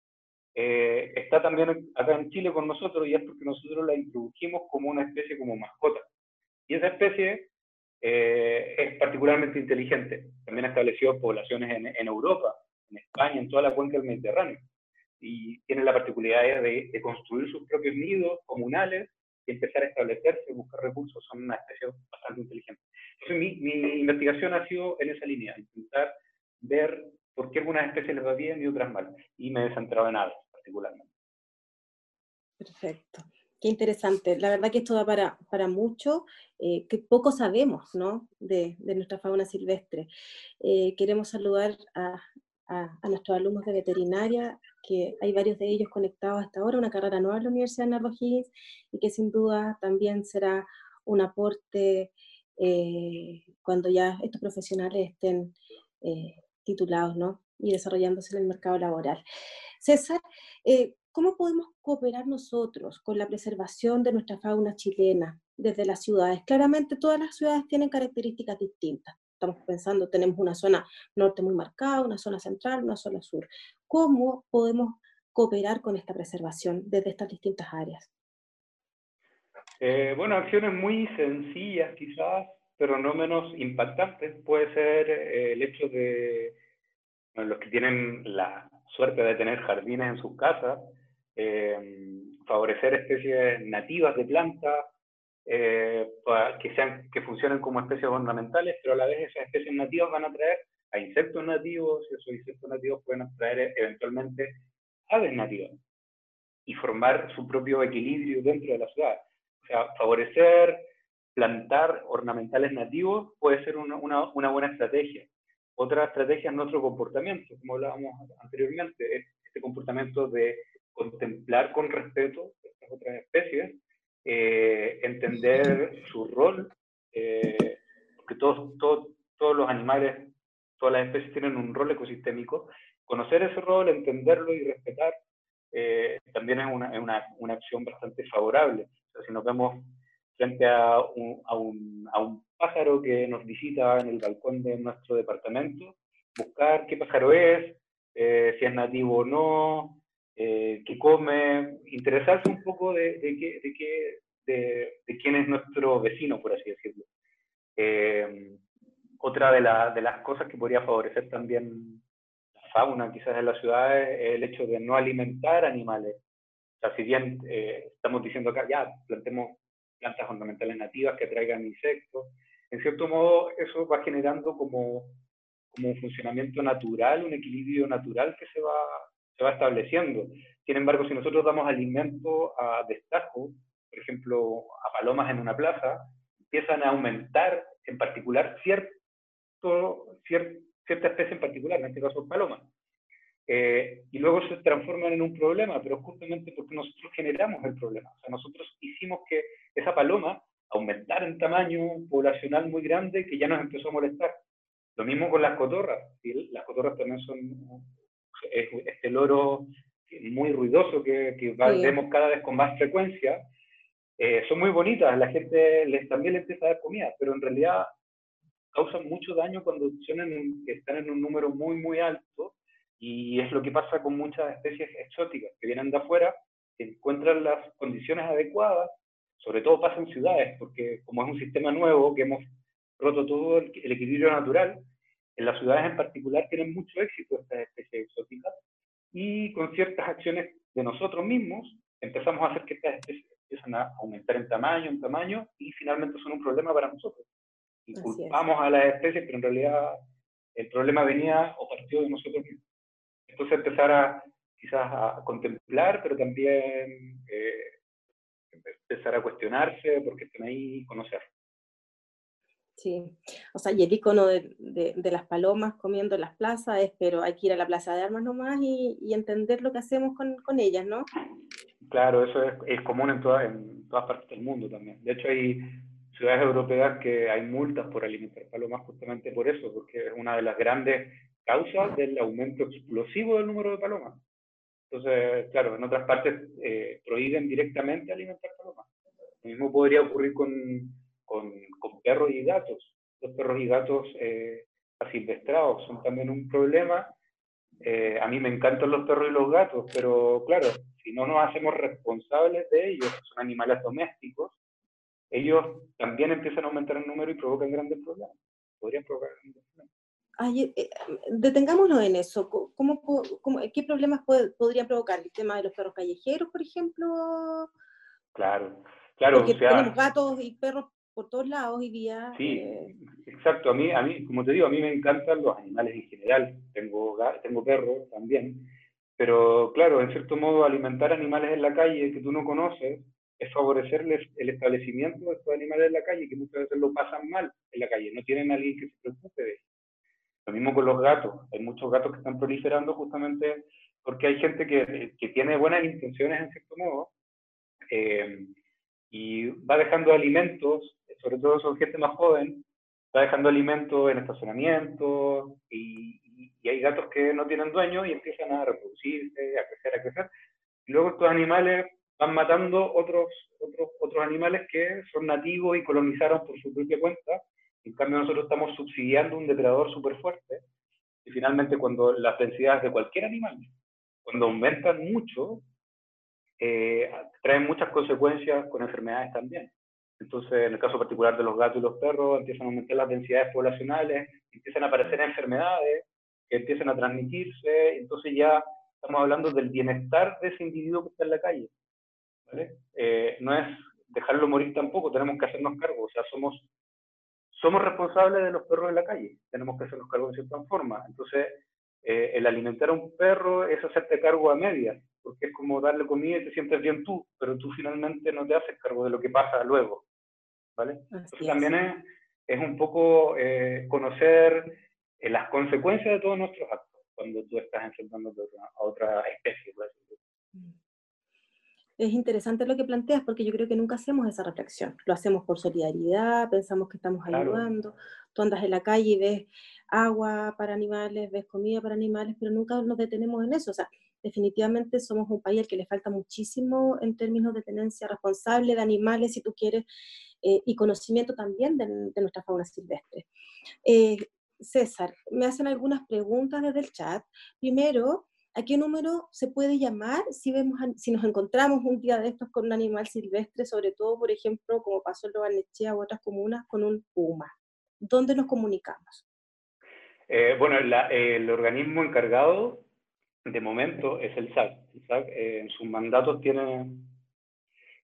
[SPEAKER 2] eh, está también acá en Chile con nosotros y es porque nosotros la introdujimos como una especie como mascota. Y esa especie eh, es particularmente inteligente. También ha establecido poblaciones en, en, Europa, en España, en toda la cuenca del Mediterráneo. Y tiene la particularidad de, de construir sus propios nidos comunales empezar a establecerse, buscar recursos, son una especie bastante inteligente. Entonces mi, mi investigación ha sido en esa línea, intentar ver por qué algunas especies les va bien y otras mal, y me he centrado en aves particularmente.
[SPEAKER 1] Perfecto. Qué interesante. La verdad que esto da para, para mucho, eh, que poco sabemos ¿no? de, de nuestra fauna silvestre. Eh, queremos saludar a, a, nuestros alumnos de veterinaria, que hay varios de ellos conectados hasta ahora, una carrera nueva en la Universidad de Narva y que sin duda también será un aporte eh, cuando ya estos profesionales estén titulados ¿no? y desarrollándose en el mercado laboral. César, ¿Cómo podemos cooperar nosotros con la preservación de nuestra fauna chilena desde las ciudades? Claramente todas las ciudades tienen características distintas. Estamos pensando, tenemos una zona norte muy marcada, una zona central, una zona sur. ¿Cómo podemos cooperar con esta preservación desde estas distintas áreas?
[SPEAKER 2] Eh, bueno, acciones muy sencillas quizás, pero no menos impactantes. Puede ser eh, el hecho de los que tienen la suerte de tener jardines en sus casas, eh, favorecer especies nativas de plantas, eh, que, sean, que funcionen como especies ornamentales, pero a la vez esas especies nativas van a traer a insectos nativos, y esos insectos nativos pueden atraer eventualmente aves nativas y formar su propio equilibrio dentro de la ciudad. O sea, favorecer, plantar ornamentales nativos puede ser una, una, una buena estrategia. Otra estrategia es nuestro comportamiento, como hablábamos anteriormente, es este comportamiento de contemplar con respeto estas otras especies, eh, entender su rol, eh, porque todos, todos, todos los animales, todas las especies tienen un rol ecosistémico, conocer ese rol, entenderlo y respetar, eh, también es una, una, una, acción bastante favorable. O sea, si nos vemos frente a un, a, un, a un pájaro que nos visita en el balcón de nuestro departamento, buscar qué pájaro es, si es nativo o no, eh, que come, interesarse un poco de, de, de, de, de, quién es nuestro vecino, por así decirlo. Eh, otra de, de, las cosas que podría favorecer también la fauna, quizás en las ciudades, es el hecho de no alimentar animales. O sea, si bien eh, estamos diciendo acá, ya, plantemos plantas ornamentales nativas que traigan insectos, en cierto modo eso va generando como, como un funcionamiento natural, un equilibrio natural que se va se va estableciendo. Sin embargo, si nosotros damos alimento a destajo, por ejemplo, a palomas en una plaza, empiezan a aumentar en particular cierto, cierta especie en particular, en este caso palomas. Eh, y luego se transforman en un problema, pero justamente porque nosotros generamos el problema. O sea, nosotros hicimos que esa paloma aumentara en tamaño poblacional muy grande que ya nos empezó a molestar. Lo mismo con las cotorras. Las cotorras también son este loro muy ruidoso que, que vemos cada vez con más frecuencia, eh, son muy bonitas, la gente les, también les empieza a dar comida, pero en realidad causan mucho daño cuando están en un número muy, muy alto, y es lo que pasa con muchas especies exóticas que vienen de afuera, que encuentran las condiciones adecuadas, sobre todo pasa en ciudades, porque como es un sistema nuevo, que hemos roto todo el equilibrio natural, en las ciudades en particular tienen mucho éxito estas especies exóticas y con ciertas acciones de nosotros mismos empezamos a hacer que estas especies empiezan a aumentar en tamaño, en tamaño y finalmente son un problema para nosotros. Y culpamos a las especies, pero en realidad el problema venía o partió de nosotros mismos. Entonces empezar a quizás a contemplar, pero también eh, empezar a cuestionarse porque están ahí, conocer.
[SPEAKER 1] Sí, o sea, y el icono de, de, las palomas comiendo en las plazas es, pero hay que ir a la plaza de armas nomás y, y entender lo que hacemos con, con, ellas, ¿no?
[SPEAKER 2] Claro, eso es, es común en, toda, en todas partes del mundo también. De hecho, hay ciudades europeas que hay multas por alimentar palomas justamente por eso, porque es una de las grandes causas del aumento explosivo del número de palomas. Entonces, claro, en otras partes eh, prohíben directamente alimentar palomas. Lo mismo podría ocurrir con con, con perros y gatos. Los perros y gatos eh, asilvestrados son también un problema. Eh, a mí me encantan los perros y los gatos, pero claro, si no nos hacemos responsables de ellos, son animales domésticos, ellos también empiezan a aumentar en número y provocan grandes problemas. Podrían provocar grandes problemas.
[SPEAKER 1] Ay, eh, detengámonos en eso. ¿Cómo, cómo, qué problemas podrían provocar? ¿El tema de los perros callejeros, por ejemplo?
[SPEAKER 2] Claro. Claro,
[SPEAKER 1] Porque tenemos gatos y perros por todos lados y día.
[SPEAKER 2] Sí, eh, exacto. A mí, a mí, como te digo, a mí me encantan los animales en general. Tengo, tengo perros también. Pero claro, en cierto modo, alimentar animales en la calle que tú no conoces es favorecerles el establecimiento de estos animales en la calle, que muchas veces lo pasan mal en la calle, no tienen a alguien que se preocupe de ellos. Lo mismo con los gatos. Hay muchos gatos que están proliferando justamente porque hay gente que, que tiene buenas intenciones en cierto modo eh, y va dejando alimentos, sobre todo son gente más joven, va dejando alimentos en estacionamientos y, y, hay gatos que no tienen dueño y empiezan a reproducirse, a crecer, a crecer. Y luego estos animales van matando otros, otros, otros animales que son nativos y colonizaron por su propia cuenta. En cambio, nosotros estamos subsidiando un depredador súper fuerte. Y finalmente, cuando las densidades de cualquier animal, cuando aumentan mucho, eh, traen muchas consecuencias con enfermedades también. Entonces, en el caso particular de los gatos y los perros, empiezan a aumentar las densidades poblacionales, empiezan a aparecer enfermedades que empiezan a transmitirse, entonces ya estamos hablando del bienestar de ese individuo que está en la calle. Eh, no es dejarlo morir tampoco, tenemos que hacernos cargo, o sea, somos, somos responsables de los perros en la calle, tenemos que hacernos cargo de cierta forma. Entonces, eh, el alimentar a un perro es hacerte cargo a medias, porque es como darle comida y te sientes bien tú, pero tú finalmente no te haces cargo de lo que pasa luego. ¿vale? Entonces también es, es, un poco eh, conocer las consecuencias de todos nuestros actos cuando tú estás enfrentando a otra especie. Mm
[SPEAKER 1] es interesante lo que planteas porque yo creo que nunca hacemos esa reflexión. Lo hacemos por solidaridad, pensamos que estamos ayudando. Tú andas en la calle y ves agua para animales, ves comida para animales, pero nunca nos detenemos en eso. O sea, definitivamente somos un país al que le falta muchísimo en términos de tenencia responsable de animales, si tú quieres, eh, y conocimiento también de, nuestra fauna silvestre. Eh, César, me hacen algunas preguntas desde el chat. Primero, ¿A qué número se puede llamar si, vemos, si nos encontramos un día de estos con un animal silvestre, sobre todo, por ejemplo, como pasó en Lobanechea u otras comunas, con un puma? ¿Dónde nos comunicamos?
[SPEAKER 2] Eh, bueno, el organismo encargado de momento es el SAC. El SAC eh, en sus mandatos tiene,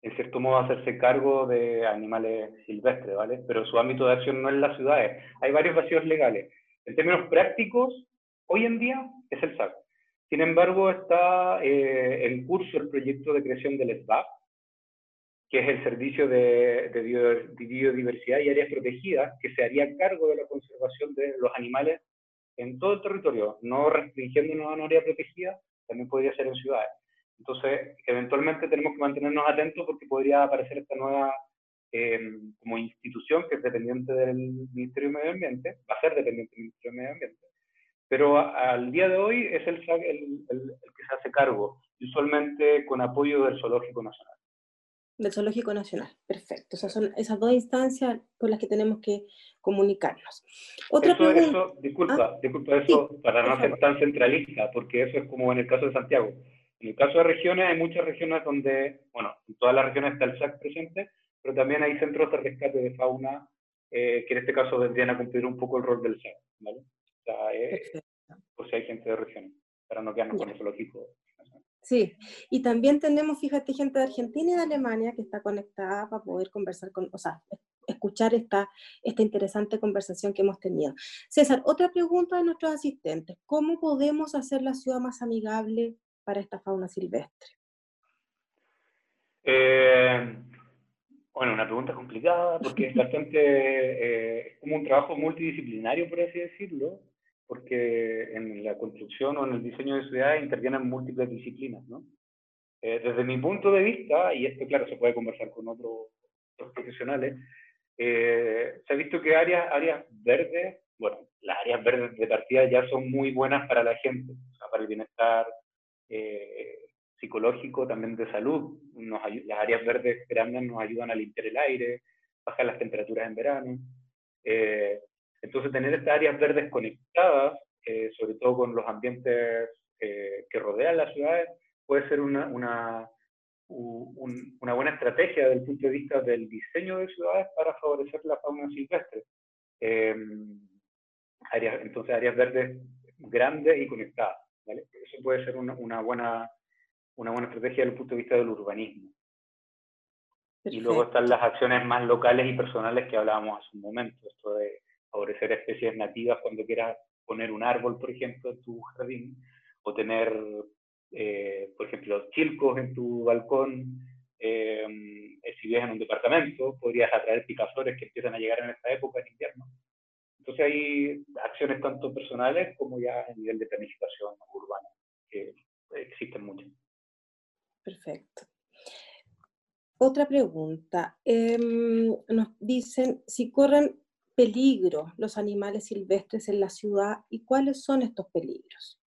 [SPEAKER 2] en cierto modo, hacerse cargo de animales silvestres, ¿vale? Pero su ámbito de acción no es las ciudades. Hay varios vacíos legales. En términos prácticos, hoy en día es el SAC. Sin embargo, está eh, en curso el proyecto de creación del SBAP, que es el Servicio de, Biodiversidad y Áreas Protegidas, que se haría cargo de la conservación de los animales en todo el territorio, no restringiéndonos a una área protegida, también podría ser en ciudades. Entonces, eventualmente tenemos que mantenernos atentos porque podría aparecer esta nueva eh, como institución que es dependiente del Ministerio de Medio Ambiente, va a ser dependiente del Ministerio de Medio Ambiente, pero al día de hoy es el, el, que se hace cargo, usualmente con apoyo del Zoológico Nacional.
[SPEAKER 1] Del Zoológico Nacional, perfecto. Esas son esas dos instancias por las que tenemos que comunicarnos.
[SPEAKER 2] Otra pregunta. disculpa, ah, disculpa eso para no ser tan centralista, porque eso es como en el caso de Santiago. En el caso de regiones, hay muchas regiones donde, bueno, en todas las regiones está el SAC presente, pero también hay centros de rescate de fauna eh, que en este caso vendrían a cumplir un poco el rol del SAC. ¿vale? por si hay gente de región, para no quedarnos con el zoológico.
[SPEAKER 1] Sí, y también tenemos, fíjate, gente de Argentina y de Alemania que está conectada para poder conversar con, o sea, escuchar esta, esta interesante conversación que hemos tenido. César, otra pregunta de nuestros asistentes. ¿Cómo podemos hacer la ciudad más amigable para esta fauna silvestre?
[SPEAKER 2] Eh, bueno, una pregunta complicada porque es bastante, eh, como un trabajo multidisciplinario, por así decirlo, porque en la construcción o en el diseño de ciudades intervienen múltiples disciplinas, ¿no? Eh, desde mi punto de vista, y esto claro se puede conversar con otros, profesionales, eh, se ha visto que áreas, áreas verdes, bueno, las áreas verdes de partida ya son muy buenas para la gente, para el bienestar eh, psicológico, también de salud. Nos, las áreas verdes grandes nos ayudan a limpiar el aire, bajar las temperaturas en verano. Entonces, tener estas áreas verdes conectadas, eh, sobre todo con los ambientes eh, que rodean las ciudades, puede ser una, una, una, buena estrategia desde el punto de vista del diseño de ciudades para favorecer la fauna silvestre. Em, áreas, entonces, áreas verdes grandes y conectadas. ¿vale? Eso puede ser una, una, buena, una buena estrategia desde el punto de vista del urbanismo. Y luego están las acciones más locales y personales que hablábamos hace un momento, esto de favorecer especies nativas cuando quieras poner un árbol, por ejemplo, en tu jardín, o tener, eh, por ejemplo, chilcos en tu balcón. Eh, si vives en un departamento, podrías atraer picaflores que empiezan a llegar en esta época, en invierno. Entonces hay acciones tanto personales como ya a nivel de planificación urbana, que existen muchas.
[SPEAKER 1] Perfecto. Otra pregunta. Em, nos dicen si corren peligro los animales silvestres en la ciudad y cuáles son estos peligros.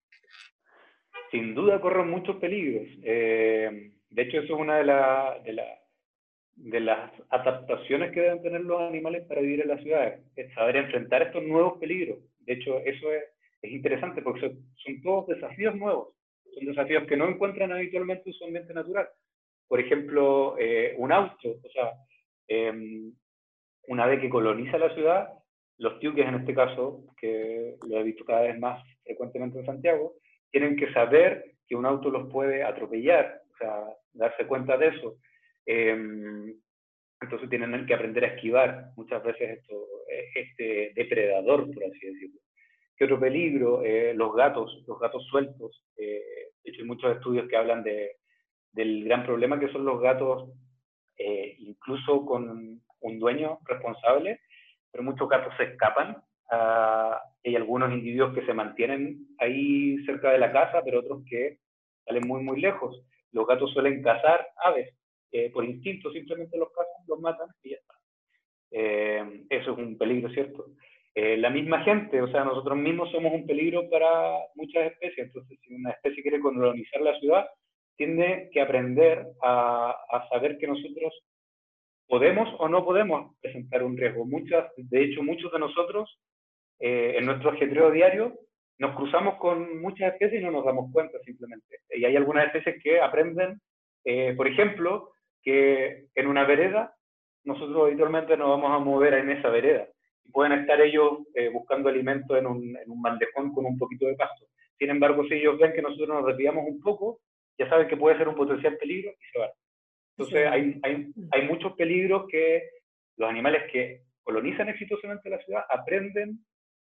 [SPEAKER 2] Sin duda corren muchos peligros. Eh, de hecho, eso es una de, las adaptaciones que deben tener los animales para vivir en las ciudades, es saber enfrentar estos nuevos peligros. De hecho, eso es, interesante porque son, todos desafíos nuevos, son desafíos que no encuentran habitualmente en su ambiente natural. Por ejemplo, eh, un auto, o sea, em, una vez que coloniza la ciudad, los tiuques en este caso, que lo he visto cada vez más frecuentemente en Santiago, tienen que saber que un auto los puede atropellar, o sea, darse cuenta de eso. Em, entonces tienen que aprender a esquivar muchas veces esto, e, este depredador, por así decirlo. ¿Qué otro peligro? Eh, los gatos, los gatos sueltos. Eh, de hecho, hay muchos estudios que hablan de, del gran problema que son los gatos, eh, incluso con un dueño responsable, pero muchos gatos se escapan. Ah, hay algunos individuos que se mantienen ahí cerca de la casa, pero otros que salen muy, muy lejos. Los gatos suelen cazar aves, eh, por instinto simplemente los cazan, los matan y ya está. Eh, eso es un peligro, ¿cierto? Eh, la misma gente, o sea, nosotros mismos somos un peligro para muchas especies, entonces si una especie quiere colonizar la ciudad, tiene que aprender a, a saber que nosotros podemos o no podemos presentar un riesgo. Muchas, de hecho, muchos de nosotros eh, en nuestro ajetreo diario nos cruzamos con muchas especies y no nos damos cuenta simplemente. Y hay algunas especies que aprenden, eh, por ejemplo, que en una vereda nosotros habitualmente nos vamos a mover en esa vereda. Y pueden estar ellos eh, buscando alimento en un, en un bandejón con un poquito de pasto. Sin embargo, si ellos ven que nosotros nos desviamos un poco, ya saben que puede ser un potencial peligro y se van. Entonces hay, hay, hay muchos peligros que los animales que colonizan exitosamente la ciudad aprenden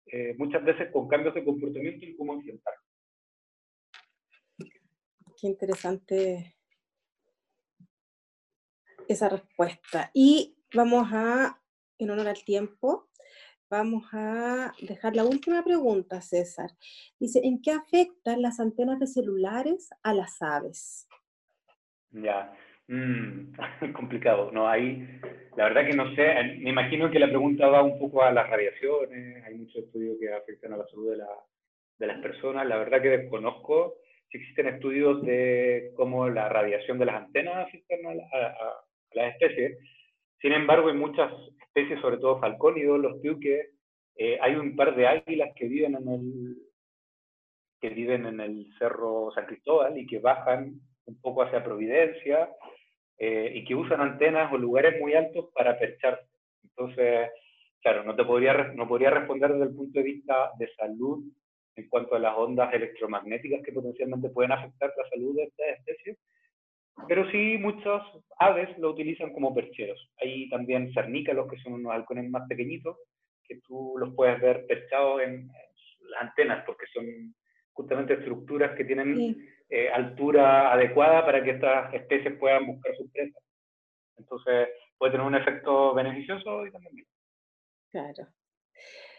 [SPEAKER 2] eh, muchas veces con cambios de comportamiento y cómo enfrentarlo.
[SPEAKER 1] Qué interesante esa respuesta. Y vamos a, en honor al tiempo, vamos a dejar la última pregunta, César. Dice, ¿en qué afectan las antenas de celulares a las aves?
[SPEAKER 2] Ya, Mm, complicado, no hay, la verdad que no sé, me imagino que la pregunta va un poco a las radiaciones, hay muchos estudios que afectan a la salud de, la, de las personas, la verdad que desconozco si existen estudios de cómo la radiación de las antenas afecta a, las especies, sin embargo hay muchas especies, sobre todo falcónidos, los piuques, eh, hay un par de águilas que viven en el que viven en el Cerro San Cristóbal y que bajan un poco hacia Providencia, eh, y que usan antenas o lugares muy altos para percharse. Entonces, claro, no te podría, no podría responder desde el punto de vista de salud en cuanto a las ondas electromagnéticas que potencialmente pueden afectar la salud de estas especies, pero sí muchas aves lo utilizan como percheros. Hay también cernícalos, que son unos halcones más pequeñitos, que tú los puedes ver perchados en, las antenas, porque son justamente estructuras que tienen eh, altura adecuada para que estas especies puedan buscar sus presas. Entonces, puede tener un efecto beneficioso y también
[SPEAKER 1] Claro.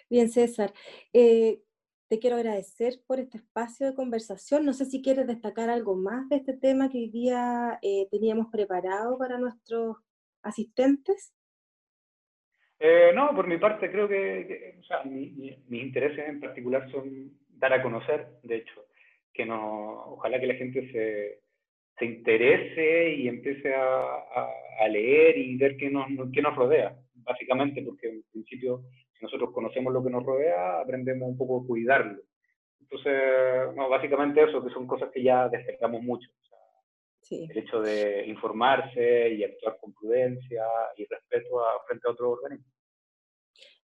[SPEAKER 1] Bien, César. Eh, te quiero agradecer por este espacio de conversación. No sé si quieres destacar algo más de este tema que hoy día eh, teníamos preparado para nuestros asistentes.
[SPEAKER 2] no, por mi parte creo que, o sea, mis intereses en particular son dar a conocer, de hecho, que no, ojalá que la gente se, se interese y empiece a, a, leer y ver qué nos, qué nos rodea, básicamente, porque en principio, si nosotros conocemos lo que nos rodea, aprendemos un poco a cuidarlo. Entonces, no, básicamente eso, que son cosas que ya destacamos mucho. El hecho de informarse y actuar con prudencia y respeto a, frente a otros organismos.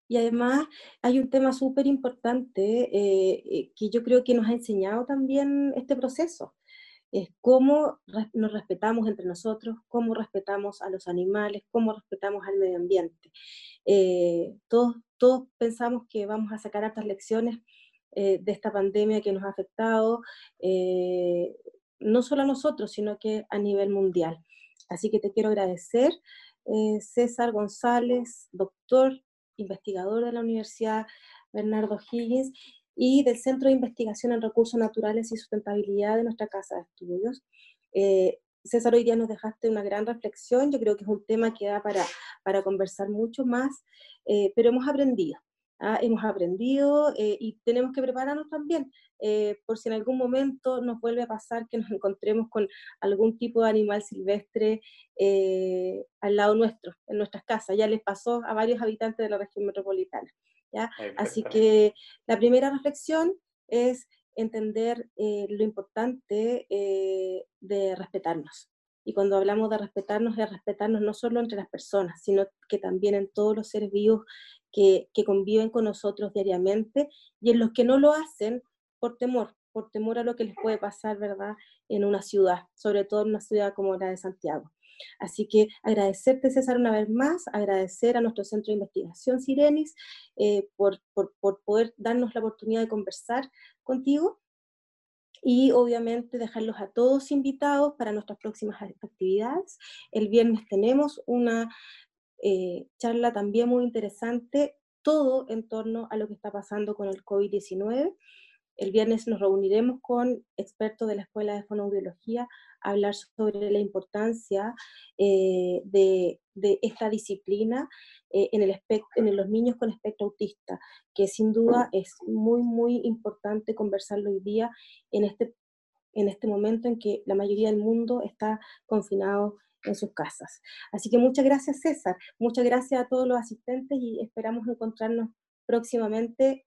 [SPEAKER 1] Y además hay un tema súper importante eh, eh, que yo creo que nos ha enseñado también este proceso, es cómo nos respetamos entre nosotros, cómo respetamos a los animales, cómo respetamos al medio ambiente. Eh, todos, todos pensamos que vamos a sacar otras lecciones de esta pandemia que nos ha afectado, eh, no solo a nosotros, sino que a nivel mundial. Así que te quiero agradecer, César González, doctor, investigador de la Universidad Bernardo Higgins, y del Centro de Investigación en Recursos Naturales y Sustentabilidad de nuestra Casa de Estudios. Eh, César, hoy día nos dejaste una gran reflexión, yo creo que es un tema que da para, para conversar mucho más, eh, pero hemos aprendido, ¿ah? hemos aprendido eh, y tenemos que prepararnos también, por si en algún momento nos vuelve a pasar que nos encontremos con algún tipo de animal silvestre al lado nuestro, en nuestras casas. Ya les pasó a varios habitantes de la región metropolitana. Así que la primera reflexión es entender eh, lo importante eh, de respetarnos. Y cuando hablamos de respetarnos, es respetarnos no solo entre las personas, sino que también en todos los seres vivos que, que conviven con nosotros diariamente y en los que no lo hacen por temor, por temor a lo que les puede pasar, ¿verdad?, en una ciudad, sobre todo en una ciudad como la de Santiago. Así que agradecerte, César, una vez más, agradecer a nuestro Centro de Investigación Sirenis eh, por, poder darnos la oportunidad de conversar contigo y obviamente dejarlos a todos invitados para nuestras próximas actividades. El viernes tenemos una eh, charla también muy interesante, todo en torno a lo que está pasando con el COVID-19. El viernes nos reuniremos con expertos de la Escuela de Fonoaudiología a hablar sobre la importancia eh, de, esta disciplina eh, en, el en los niños con espectro autista, que sin duda es muy, muy importante conversarlo hoy día en este, en este momento en que la mayoría del mundo está confinado en sus casas. Así que muchas gracias César, muchas gracias a todos los asistentes y esperamos encontrarnos próximamente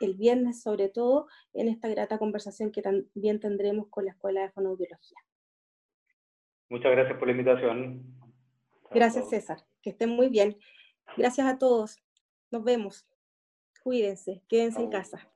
[SPEAKER 1] el viernes sobre todo en esta grata conversación que también tendremos con la Escuela de Fonoaudiología.
[SPEAKER 2] Muchas gracias por la invitación.
[SPEAKER 1] Gracias César, que estén muy bien. Gracias a todos. Nos vemos. Cuídense, quédense en casa.